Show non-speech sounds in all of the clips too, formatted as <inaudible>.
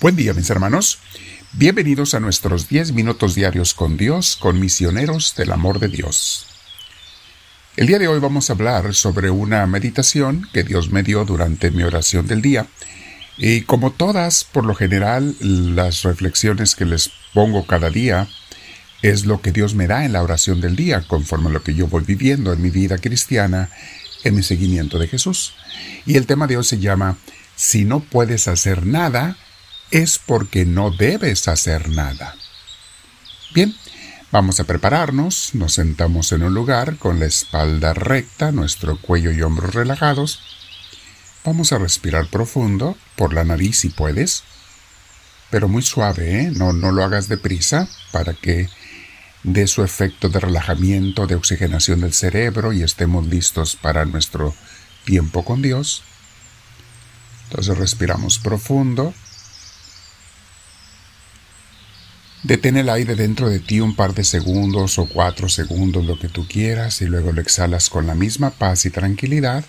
Buen día mis hermanos. Bienvenidos a nuestros 10 minutos diarios con Dios, con misioneros del amor de Dios. El día de hoy vamos a hablar sobre una meditación que Dios me dio durante mi oración del día. Y como todas, por lo general, las reflexiones que les pongo cada día es lo que Dios me da en la oración del día, conforme a lo que yo voy viviendo en mi vida cristiana, en mi seguimiento de Jesús. Y el tema de hoy se llama Si no puedes hacer nada, es porque no debes hacer nada. Bien, vamos a prepararnos, nos sentamos en un lugar con la espalda recta, nuestro cuello y hombros relajados. Vamos a respirar profundo, por la nariz si puedes, pero muy suave, ¿eh? no, no lo hagas deprisa para que dé su efecto de relajamiento, de oxigenación del cerebro y estemos listos para nuestro tiempo con Dios. Entonces respiramos profundo. Detén el aire dentro de ti un par de segundos o cuatro segundos, lo que tú quieras, y luego lo exhalas con la misma paz y tranquilidad.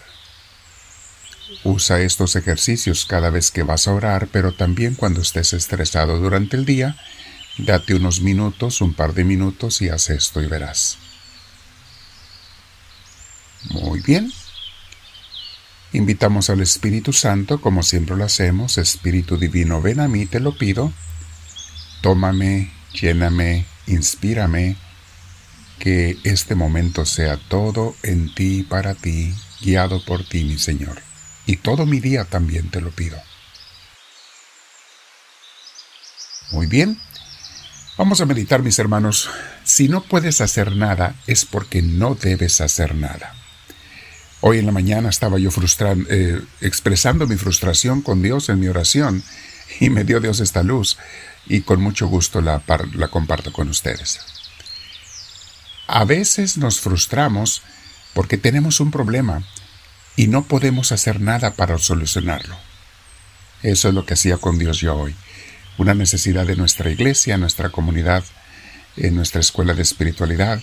Usa estos ejercicios cada vez que vas a orar, pero también cuando estés estresado durante el día. Date unos minutos, un par de minutos y haz esto y verás. Muy bien. Invitamos al Espíritu Santo, como siempre lo hacemos. Espíritu Divino, ven a mí, te lo pido Tómame, lléname, inspírame, que este momento sea todo en ti y para ti, guiado por ti, mi Señor. Y todo mi día también te lo pido. Muy bien. Vamos a meditar, mis hermanos. Si no puedes hacer nada, es porque no debes hacer nada. Hoy en la mañana estaba yo eh, expresando mi frustración con Dios en mi oración y me dio Dios esta luz y con mucho gusto la, comparto con ustedes. A veces nos frustramos porque tenemos un problema y no podemos hacer nada para solucionarlo. Eso es lo que hacía con Dios yo hoy. Una necesidad de nuestra iglesia, nuestra comunidad, en nuestra escuela de espiritualidad,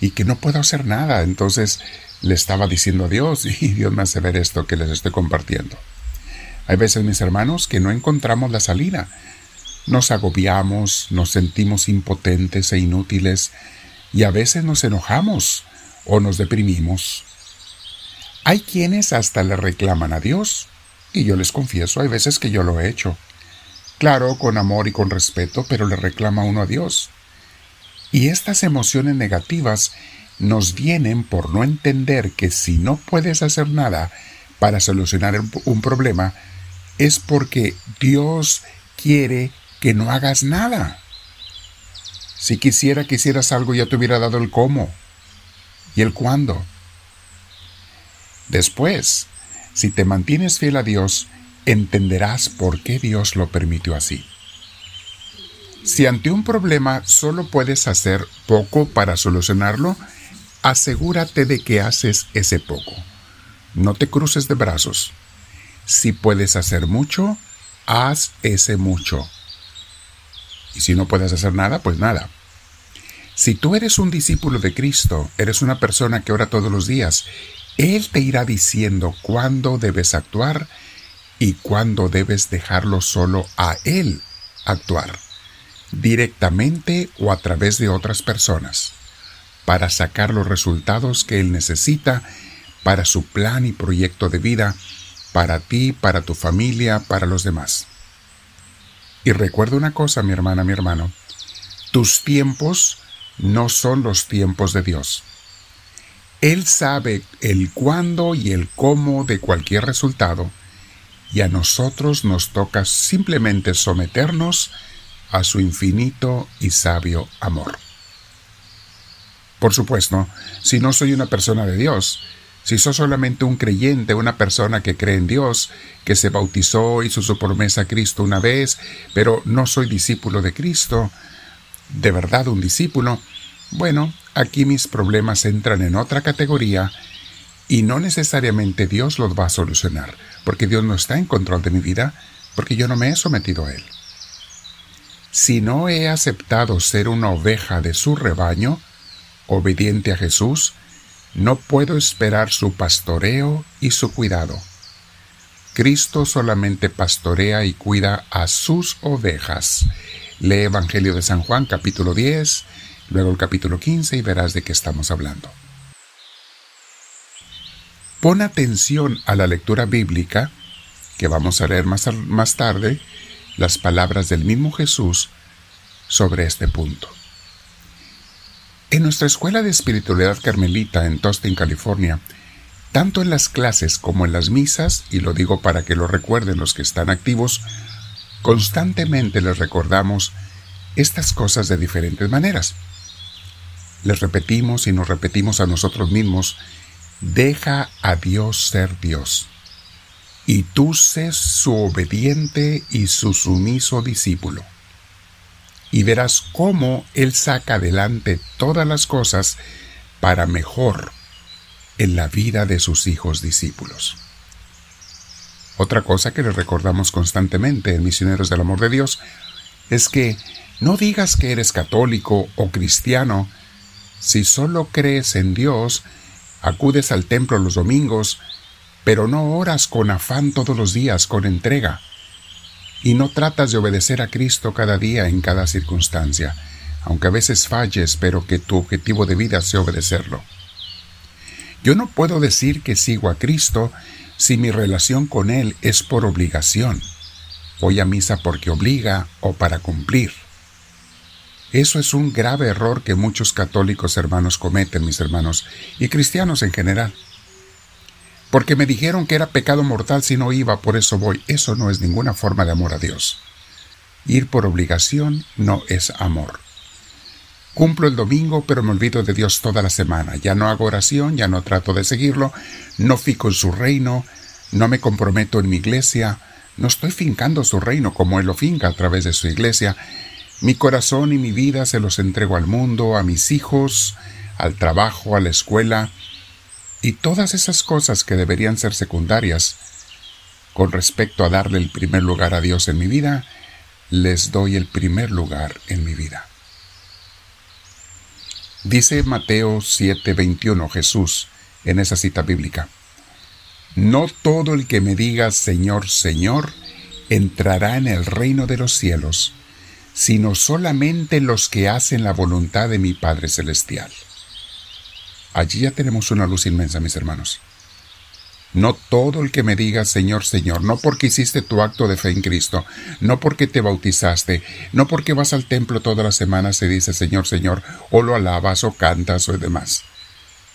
y que no puedo hacer nada. Entonces le estaba diciendo a Dios <laughs> y Dios me hace ver esto que les estoy compartiendo. Hay veces, mis hermanos, que no encontramos la salida. Nos agobiamos, nos sentimos impotentes e inútiles y a veces nos enojamos o nos deprimimos. Hay quienes hasta le reclaman a Dios, y yo les confieso, hay veces que yo lo he hecho. Claro, con amor y con respeto, pero le reclama uno a Dios. Y estas emociones negativas nos vienen por no entender que si no puedes hacer nada para solucionar un problema, es porque Dios quiere que no hagas nada. Si quisiera que hicieras algo ya te hubiera dado el cómo y el cuándo. Después, si te mantienes fiel a Dios, entenderás por qué Dios lo permitió así. Si ante un problema solo puedes hacer poco para solucionarlo, asegúrate de que haces ese poco. No te cruces de brazos. Si puedes hacer mucho, haz ese mucho. Y si no puedes hacer nada, pues nada. Si tú eres un discípulo de Cristo, eres una persona que ora todos los días, Él te irá diciendo cuándo debes actuar y cuándo debes dejarlo solo a Él actuar, directamente o a través de otras personas, para sacar los resultados que Él necesita para su plan y proyecto de vida para ti, para tu familia, para los demás. Y recuerda una cosa, mi hermana, mi hermano, tus tiempos no son los tiempos de Dios. Él sabe el cuándo y el cómo de cualquier resultado, y a nosotros nos toca simplemente someternos a su infinito y sabio amor. Por supuesto, si no soy una persona de Dios, si sos solamente un creyente, una persona que cree en Dios, que se bautizó, hizo su promesa a Cristo una vez, pero no soy discípulo de Cristo, de verdad un discípulo, bueno, aquí mis problemas entran en otra categoría y no necesariamente Dios los va a solucionar, porque Dios no está en control de mi vida, porque yo no me he sometido a Él. Si no he aceptado ser una oveja de su rebaño, obediente a Jesús, no puedo esperar su pastoreo y su cuidado. Cristo solamente pastorea y cuida a sus ovejas. Lee Evangelio de San Juan capítulo 10, luego el capítulo 15 y verás de qué estamos hablando. Pon atención a la lectura bíblica, que vamos a leer más, más tarde, las palabras del mismo Jesús sobre este punto. En nuestra escuela de espiritualidad carmelita en Tustin, California, tanto en las clases como en las misas, y lo digo para que lo recuerden los que están activos, constantemente les recordamos estas cosas de diferentes maneras. Les repetimos y nos repetimos a nosotros mismos Deja a Dios ser Dios, y tú sé su obediente y su sumiso discípulo. Y verás cómo Él saca adelante todas las cosas para mejor en la vida de sus hijos discípulos. Otra cosa que les recordamos constantemente en Misioneros del Amor de Dios es que no digas que eres católico o cristiano si solo crees en Dios acudes al templo los domingos, pero no oras con afán todos los días, con entrega, y no tratas de obedecer a Cristo cada día en cada circunstancia, aunque a veces falles, pero que tu objetivo de vida sea obedecerlo. Yo no puedo decir que sigo a Cristo si mi relación con Él es por obligación. Voy a misa porque obliga o para cumplir. Eso es un grave error que muchos católicos hermanos cometen, mis hermanos, y cristianos en general. Porque me dijeron que era pecado mortal si no iba, por eso voy. Eso no es ninguna forma de amor a Dios. Ir por obligación no es amor. Cumplo el domingo, pero me olvido de Dios toda la semana. Ya no hago oración, ya no trato de seguirlo, no fico en su reino, no me comprometo en mi iglesia, no estoy fincando su reino como Él lo finca a través de su iglesia, mi corazón y mi vida se los entrego al mundo, a mis hijos, al trabajo, a la escuela y todas esas cosas que deberían ser secundarias con respecto a darle el primer lugar a Dios en mi vida, les doy el primer lugar en mi vida. Dice Mateo 7:21 Jesús en esa cita bíblica, No todo el que me diga Señor, Señor, entrará en el reino de los cielos, sino solamente los que hacen la voluntad de mi Padre Celestial. Allí ya tenemos una luz inmensa, mis hermanos. No todo el que me diga Señor, Señor, no porque hiciste tu acto de fe en Cristo, no porque te bautizaste, no porque vas al templo todas las semanas y dice Señor, Señor, o lo alabas o cantas o demás,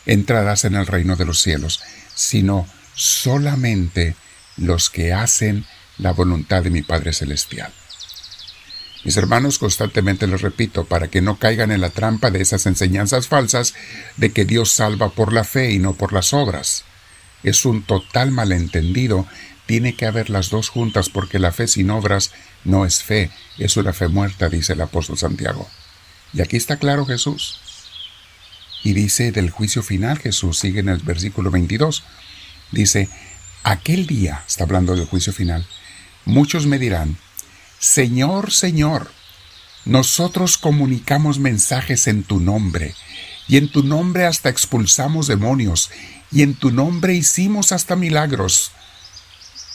entrarás en el reino de los cielos, sino solamente los que hacen la voluntad de mi Padre Celestial. Mis hermanos, constantemente les repito, para que no caigan en la trampa de esas enseñanzas falsas de que Dios salva por la fe y no por las obras. Es un total malentendido. Tiene que haber las dos juntas porque la fe sin obras no es fe, es una fe muerta, dice el apóstol Santiago. Y aquí está claro Jesús. Y dice del juicio final, Jesús sigue en el versículo 22. Dice, aquel día, está hablando del juicio final, muchos me dirán, Señor, Señor, nosotros comunicamos mensajes en tu nombre, y en tu nombre hasta expulsamos demonios, y en tu nombre hicimos hasta milagros.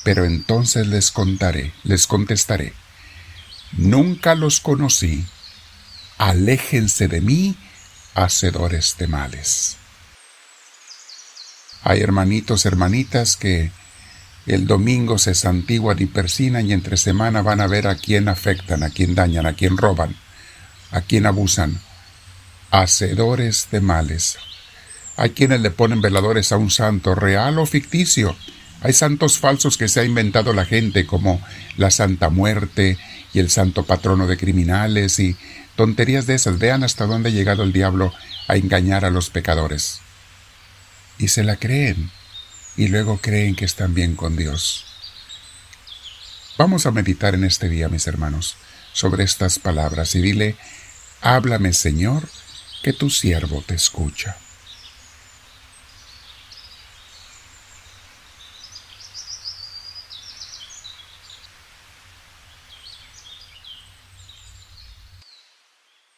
Pero entonces les contaré, les contestaré, nunca los conocí, aléjense de mí, hacedores de males. Hay hermanitos, hermanitas que el domingo se santiguan y persinan y entre semana van a ver a quién afectan, a quién dañan, a quién roban, a quién abusan. Hacedores de males. Hay quienes le ponen veladores a un santo, real o ficticio. Hay santos falsos que se ha inventado la gente, como la Santa Muerte y el santo patrono de criminales y tonterías de esas. Vean hasta dónde ha llegado el diablo a engañar a los pecadores. Y se la creen y luego creen que están bien con Dios. Vamos a meditar en este día, mis hermanos, sobre estas palabras y dile, háblame Señor, que tu siervo te escucha.